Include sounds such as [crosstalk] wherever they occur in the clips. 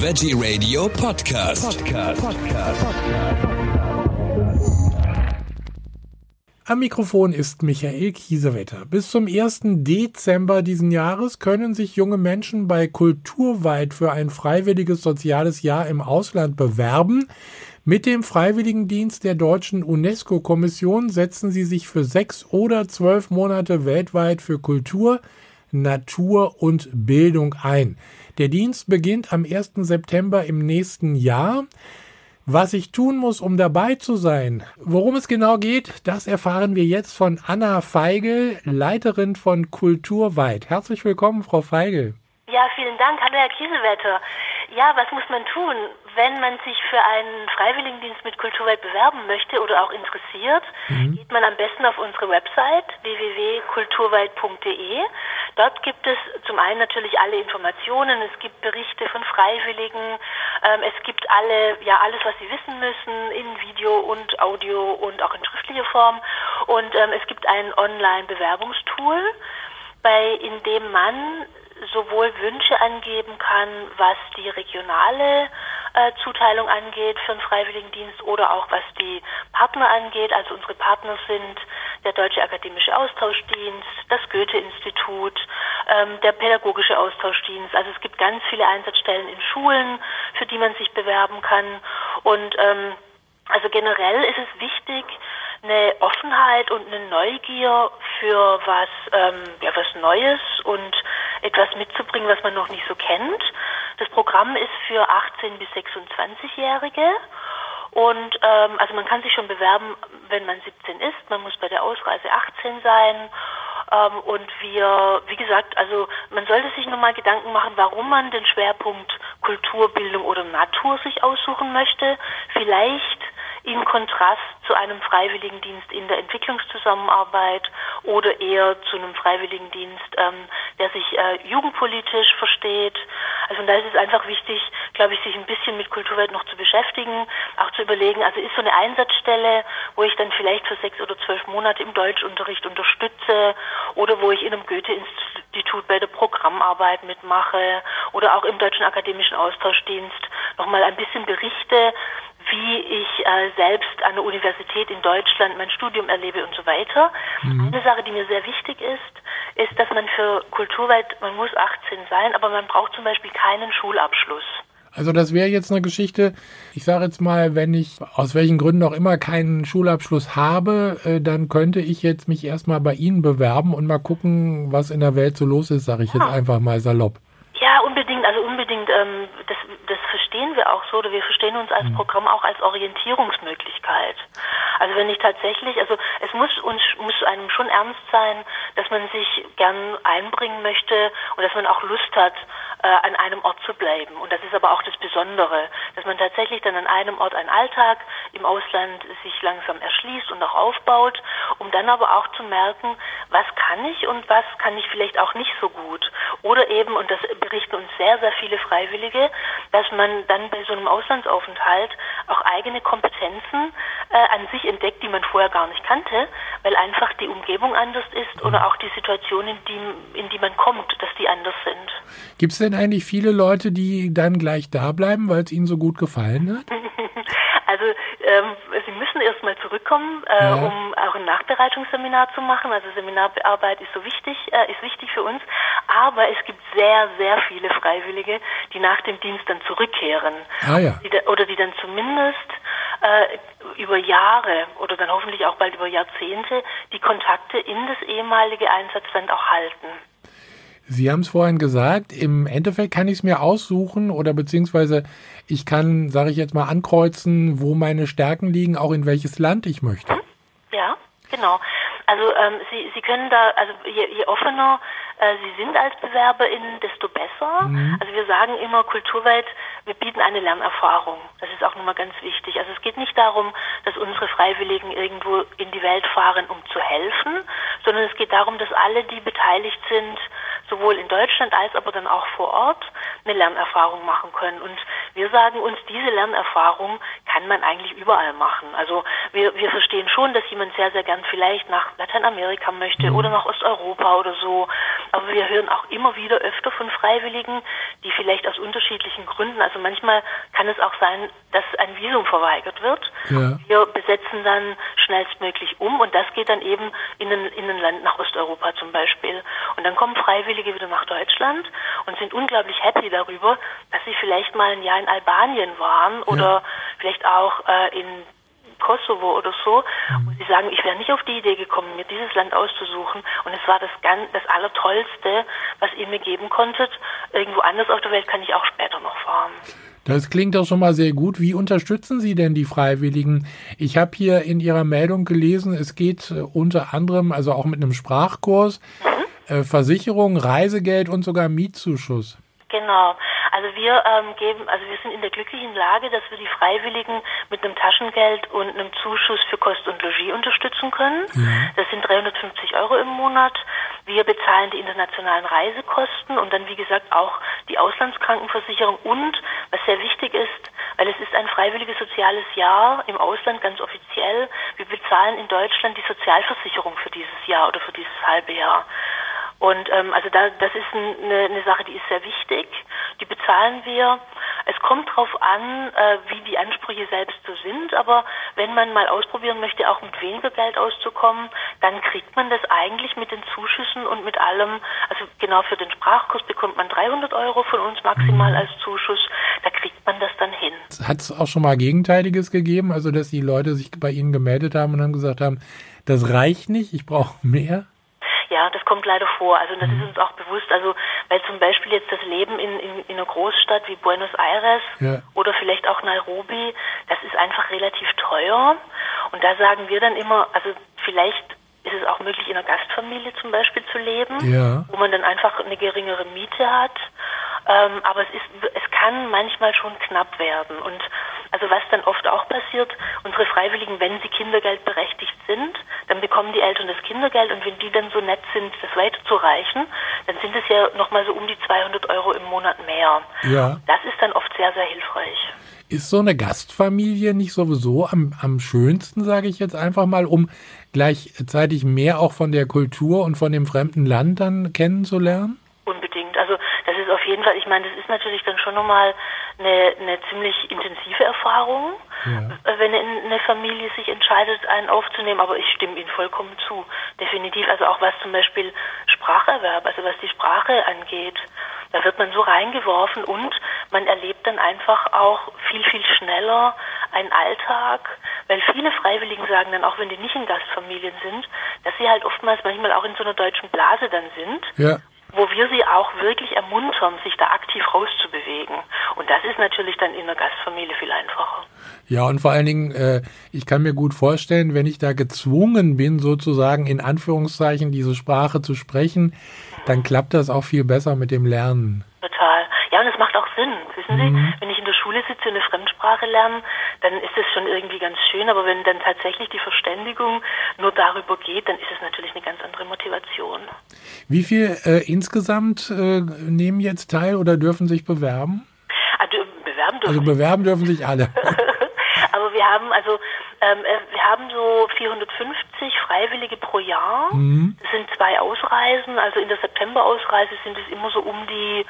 Veggie Radio Podcast. Podcast. Podcast. Am Mikrofon ist Michael Kiesewetter. Bis zum 1. Dezember diesen Jahres können sich junge Menschen bei Kulturweit für ein freiwilliges soziales Jahr im Ausland bewerben. Mit dem Freiwilligendienst der deutschen UNESCO-Kommission setzen sie sich für sechs oder zwölf Monate weltweit für Kultur, Natur und Bildung ein. Der Dienst beginnt am 1. September im nächsten Jahr. Was ich tun muss, um dabei zu sein, worum es genau geht, das erfahren wir jetzt von Anna Feigel, Leiterin von Kulturweit. Herzlich willkommen, Frau Feigel. Ja, vielen Dank. Hallo, Herr Kiesewetter. Ja, was muss man tun, wenn man sich für einen Freiwilligendienst mit Kulturwelt bewerben möchte oder auch interessiert? Mhm. Geht man am besten auf unsere Website www.kulturwelt.de. Dort gibt es zum einen natürlich alle Informationen, es gibt Berichte von Freiwilligen, ähm, es gibt alle, ja, alles, was Sie wissen müssen in Video und Audio und auch in schriftlicher Form. Und ähm, es gibt ein Online-Bewerbungstool, bei in dem man sowohl Wünsche angeben kann, was die regionale äh, Zuteilung angeht für den Freiwilligendienst oder auch was die Partner angeht. Also unsere Partner sind der Deutsche Akademische Austauschdienst, das Goethe-Institut, ähm, der Pädagogische Austauschdienst. Also es gibt ganz viele Einsatzstellen in Schulen, für die man sich bewerben kann. Und ähm, also generell ist es wichtig, eine Offenheit und eine Neugier für was, ähm, ja, was Neues und etwas mitzubringen, was man noch nicht so kennt. Das Programm ist für 18- bis 26-Jährige. Und ähm, also man kann sich schon bewerben, wenn man 17 ist. Man muss bei der Ausreise 18 sein. Ähm, und wir, wie gesagt, also man sollte sich nochmal Gedanken machen, warum man den Schwerpunkt Kulturbildung oder Natur sich aussuchen möchte. Vielleicht in Kontrast zu einem Freiwilligendienst in der Entwicklungszusammenarbeit oder eher zu einem Freiwilligendienst, ähm, der sich äh, jugendpolitisch versteht. Also da ist es einfach wichtig, glaube ich, sich ein bisschen mit Kulturwelt noch zu beschäftigen, auch zu überlegen, also ist so eine Einsatzstelle, wo ich dann vielleicht für sechs oder zwölf Monate im Deutschunterricht unterstütze oder wo ich in einem Goethe-Institut bei der Programmarbeit mitmache oder auch im Deutschen Akademischen Austauschdienst nochmal ein bisschen berichte, wie ich äh, selbst an der Universität in Deutschland mein Studium erlebe und so weiter. Mhm. Eine Sache, die mir sehr wichtig ist, ist, dass man für Kulturweit, man muss 18 sein, aber man braucht zum Beispiel keinen Schulabschluss. Also das wäre jetzt eine Geschichte, ich sage jetzt mal, wenn ich aus welchen Gründen auch immer keinen Schulabschluss habe, äh, dann könnte ich jetzt mich erstmal bei Ihnen bewerben und mal gucken, was in der Welt so los ist, sage ich ja. jetzt einfach mal salopp. Ja, unbedingt, also unbedingt, ähm, das, das verstehen wir auch so, oder wir verstehen uns als mhm. Programm auch als Orientierungsmöglichkeit. Also wenn ich tatsächlich, also es muss uns muss einem schon ernst sein, dass man sich gern einbringen möchte und dass man auch Lust hat, äh, an einem Ort zu bleiben. Und das ist aber auch das Besondere, dass man tatsächlich dann an einem Ort einen Alltag im Ausland sich langsam erschließt und auch aufbaut, um dann aber auch zu merken, was kann ich und was kann ich vielleicht auch nicht so gut. Oder eben, und das berichten uns sehr, sehr viele Freiwillige, dass man dann bei so einem Auslandsaufenthalt auch eigene Kompetenzen äh, an sich entdeckt, die man vorher gar nicht kannte, weil einfach die Umgebung anders ist oder auch die Situation, in die, in die man kommt, dass die anders sind. Gibt es denn eigentlich viele Leute, die dann gleich da bleiben, weil es ihnen so gut gefallen hat? [laughs] Also ähm, Sie müssen erstmal zurückkommen, äh, ja. um auch ein Nachbereitungsseminar zu machen. Also Seminararbeit ist so wichtig, äh, ist wichtig für uns. Aber es gibt sehr, sehr viele Freiwillige, die nach dem Dienst dann zurückkehren. Ah, ja. die oder die dann zumindest äh, über Jahre oder dann hoffentlich auch bald über Jahrzehnte die Kontakte in das ehemalige Einsatzland auch halten. Sie haben es vorhin gesagt, im Endeffekt kann ich es mir aussuchen oder beziehungsweise ich kann, sage ich jetzt mal, ankreuzen, wo meine Stärken liegen, auch in welches Land ich möchte. Ja, genau. Also ähm, Sie, Sie können da, also je, je offener äh, Sie sind als Bewerberin, desto besser. Mhm. Also wir sagen immer kulturweit, wir bieten eine Lernerfahrung. Das ist auch nochmal ganz wichtig. Also es geht nicht darum, dass unsere Freiwilligen irgendwo in die Welt fahren, um zu helfen, sondern es geht darum, dass alle, die beteiligt sind, sowohl in Deutschland als aber dann auch vor Ort eine Lernerfahrung machen können. Und wir sagen uns, diese Lernerfahrung kann man eigentlich überall machen. Also wir, wir verstehen schon, dass jemand sehr, sehr gern vielleicht nach Lateinamerika möchte mhm. oder nach Osteuropa oder so. Aber wir hören auch immer wieder öfter von Freiwilligen, die vielleicht aus unterschiedlichen Gründen, also manchmal kann es auch sein, dass ein Visum verweigert wird. Ja. Wir besetzen dann schnellstmöglich um und das geht dann eben in ein, in ein Land nach Osteuropa zum Beispiel. Und dann kommen Freiwillige wieder nach Deutschland und sind unglaublich happy darüber, dass sie vielleicht mal ein Jahr in Albanien waren oder ja. vielleicht auch äh, in Kosovo oder so. Mhm. Und sie sagen, ich wäre nicht auf die Idee gekommen, mir dieses Land auszusuchen. Und es war das, ganz, das Allertollste, was ihr mir geben konntet. Irgendwo anders auf der Welt kann ich auch später noch fahren. Das klingt doch schon mal sehr gut. Wie unterstützen Sie denn die Freiwilligen? Ich habe hier in Ihrer Meldung gelesen, es geht äh, unter anderem, also auch mit einem Sprachkurs, mhm. Äh, Versicherung, Reisegeld und sogar Mietzuschuss. Genau. Also wir ähm, geben, also wir sind in der glücklichen Lage, dass wir die Freiwilligen mit einem Taschengeld und einem Zuschuss für Kost und Logis unterstützen können. Ja. Das sind 350 Euro im Monat. Wir bezahlen die internationalen Reisekosten und dann wie gesagt auch die Auslandskrankenversicherung und was sehr wichtig ist, weil es ist ein freiwilliges soziales Jahr im Ausland ganz offiziell. Wir bezahlen in Deutschland die Sozialversicherung für dieses Jahr oder für dieses halbe Jahr. Und ähm, also da, das ist eine, eine Sache, die ist sehr wichtig. Die bezahlen wir. Es kommt darauf an, äh, wie die Ansprüche selbst so sind. Aber wenn man mal ausprobieren möchte, auch mit weniger Geld auszukommen, dann kriegt man das eigentlich mit den Zuschüssen und mit allem. Also genau für den Sprachkurs bekommt man 300 Euro von uns maximal als Zuschuss. Da kriegt man das dann hin. Hat es auch schon mal Gegenteiliges gegeben? Also dass die Leute sich bei Ihnen gemeldet haben und dann gesagt haben, das reicht nicht, ich brauche mehr? Ja, das kommt leider vor. Also das ist mhm. uns auch bewusst. Also weil zum Beispiel jetzt das Leben in, in, in einer Großstadt wie Buenos Aires ja. oder vielleicht auch Nairobi, das ist einfach relativ teuer. Und da sagen wir dann immer, also vielleicht ist es auch möglich, in einer Gastfamilie zum Beispiel zu leben, ja. wo man dann einfach eine geringere Miete hat. Ähm, aber es ist, es kann manchmal schon knapp werden. Und also was dann oft auch passiert, unsere Freiwilligen, wenn sie kindergeldberechtigt sind, dann bekommen die Eltern das Kindergeld und wenn die dann so nett sind, das weiterzureichen, dann sind es ja nochmal so um die 200 Euro im Monat mehr. Ja. Das ist dann oft sehr, sehr hilfreich. Ist so eine Gastfamilie nicht sowieso am, am schönsten, sage ich jetzt einfach mal, um gleichzeitig mehr auch von der Kultur und von dem fremden Land dann kennenzulernen? Unbedingt. Also das ist auf jeden Fall, ich meine, das ist natürlich dann schon nochmal eine, eine ziemlich intensive Erfahrung, ja. wenn eine Familie sich entscheidet, einen aufzunehmen. Aber ich stimme Ihnen vollkommen zu. Definitiv. Also auch was zum Beispiel Spracherwerb, also was die Sprache angeht. Da wird man so reingeworfen und man erlebt dann einfach auch viel, viel schneller einen Alltag, weil viele Freiwilligen sagen dann, auch wenn die nicht in Gastfamilien sind, dass sie halt oftmals manchmal auch in so einer deutschen Blase dann sind. Ja wo wir sie auch wirklich ermuntern, sich da aktiv rauszubewegen. Und das ist natürlich dann in der Gastfamilie viel einfacher. Ja, und vor allen Dingen, äh, ich kann mir gut vorstellen, wenn ich da gezwungen bin, sozusagen in Anführungszeichen diese Sprache zu sprechen, dann klappt das auch viel besser mit dem Lernen. Total. Ja, und es macht auch Sinn. Wissen mhm. Sie, wenn ich Schule sitze und eine Fremdsprache lerne, dann ist das schon irgendwie ganz schön. Aber wenn dann tatsächlich die Verständigung nur darüber geht, dann ist es natürlich eine ganz andere Motivation. Wie viel äh, insgesamt äh, nehmen jetzt teil oder dürfen sich bewerben? Also, bewerben dürfen also bewerben dürfen sich alle. [laughs] Aber wir haben also ähm, äh, wir haben so 450 Freiwillige pro Jahr. Mhm. Das sind zwei Ausreisen. Also in der September-Ausreise sind es immer so um die,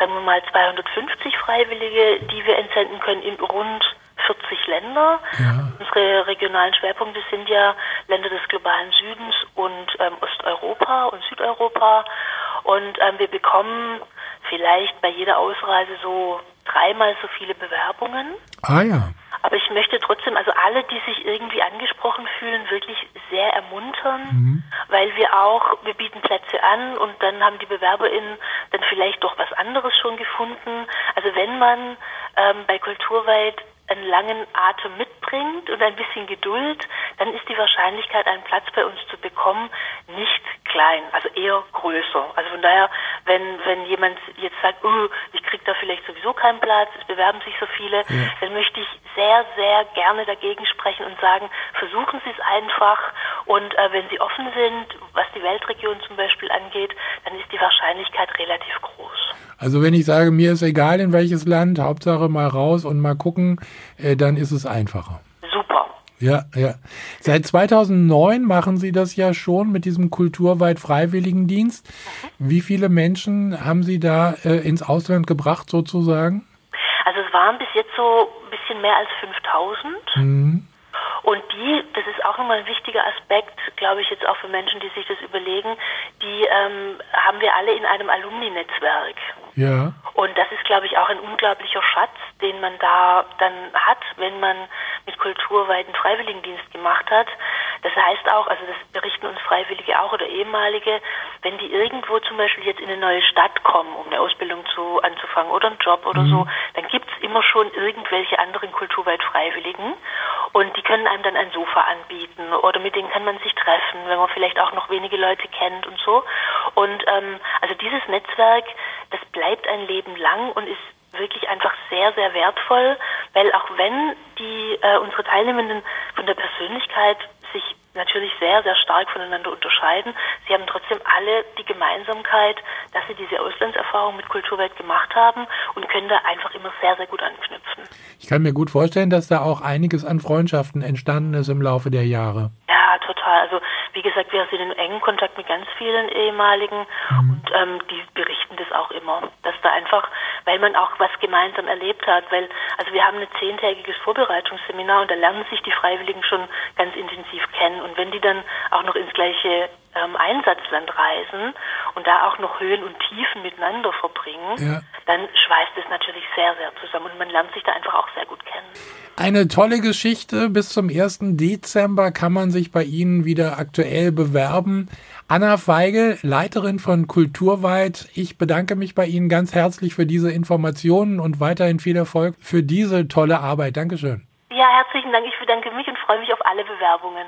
sagen wir mal, 250 Freiwillige, die wir entsenden können in rund 40 Länder. Ja. Unsere regionalen Schwerpunkte sind ja Länder des globalen Südens und ähm, Osteuropa und Südeuropa. Und ähm, wir bekommen vielleicht bei jeder Ausreise so dreimal so viele Bewerbungen. Ah ja. Aber ich möchte trotzdem, also alle, die sich irgendwie angesprochen fühlen, wirklich sehr ermuntern, mhm. weil wir auch, wir bieten Plätze an und dann haben die BewerberInnen dann vielleicht doch was anderes schon gefunden. Also wenn man ähm, bei Kulturweit einen langen Atem mitbringt und ein bisschen Geduld, dann ist die Wahrscheinlichkeit, einen Platz bei uns zu bekommen, nicht klein, also eher größer. Also von daher, wenn, wenn jemand jetzt sagt, oh, ich kriege da vielleicht sowieso keinen Platz, es bewerben sich so viele, ja. dann möchte ich sehr, sehr gerne dagegen sprechen und sagen, versuchen Sie es einfach und äh, wenn Sie offen sind, was die Weltregion zum Beispiel angeht, dann ist die Wahrscheinlichkeit relativ groß. Also wenn ich sage, mir ist egal in welches Land, Hauptsache mal raus und mal gucken, äh, dann ist es einfacher. Ja, ja. Seit 2009 machen Sie das ja schon mit diesem kulturweit Freiwilligendienst. Wie viele Menschen haben Sie da äh, ins Ausland gebracht sozusagen? Also es waren bis jetzt so ein bisschen mehr als 5000. Mhm. Und die, das ist auch nochmal ein wichtiger Aspekt, glaube ich, jetzt auch für Menschen, die sich das überlegen, die ähm, haben wir alle in einem Alumni-Netzwerk. Ja. Und das ist, glaube ich, auch ein unglaublicher Schatz, den man da dann hat, wenn man mit kulturweiten Freiwilligendienst gemacht hat. Das heißt auch, also das berichten uns Freiwillige auch oder ehemalige, wenn die irgendwo zum Beispiel jetzt in eine neue Stadt kommen, um eine Ausbildung zu, anzufangen oder einen Job oder mhm. so, dann gibt es immer schon irgendwelche anderen kulturweit Freiwilligen und die können einem dann ein Sofa anbieten oder mit denen kann man sich treffen, wenn man vielleicht auch noch wenige Leute kennt und so. Und ähm, also dieses Netzwerk, das bleibt ein Leben lang und ist wirklich einfach sehr, sehr wertvoll, weil auch wenn die äh, unsere Teilnehmenden von der Persönlichkeit sich natürlich sehr, sehr stark voneinander unterscheiden. Sie haben trotzdem alle die Gemeinsamkeit, dass sie diese Auslandserfahrung mit Kulturwelt gemacht haben und können da einfach immer sehr, sehr gut anknüpfen. Ich kann mir gut vorstellen, dass da auch einiges an Freundschaften entstanden ist im Laufe der Jahre. Ja, total. Also wie gesagt, wir sind in engen Kontakt mit ganz vielen ehemaligen mhm. und ähm, die berichten das auch immer, dass da einfach, weil man auch was gemeinsam erlebt hat, weil also wir haben ein zehntägiges Vorbereitungsseminar und da lernen sich die Freiwilligen schon ganz intensiv kennen. Und wenn die dann auch noch ins gleiche ähm, Einsatzland reisen und da auch noch Höhen und Tiefen miteinander verbringen, ja. dann schweißt es natürlich sehr, sehr zusammen und man lernt sich da einfach auch sehr gut kennen. Eine tolle Geschichte. Bis zum 1. Dezember kann man sich bei Ihnen wieder aktuell bewerben. Anna Feigel, Leiterin von Kulturweit, ich bedanke mich bei Ihnen ganz herzlich für diese Informationen und weiterhin viel Erfolg für diese tolle Arbeit. Dankeschön. Ja, herzlichen Dank. Ich bedanke mich und freue mich auf alle Bewerbungen.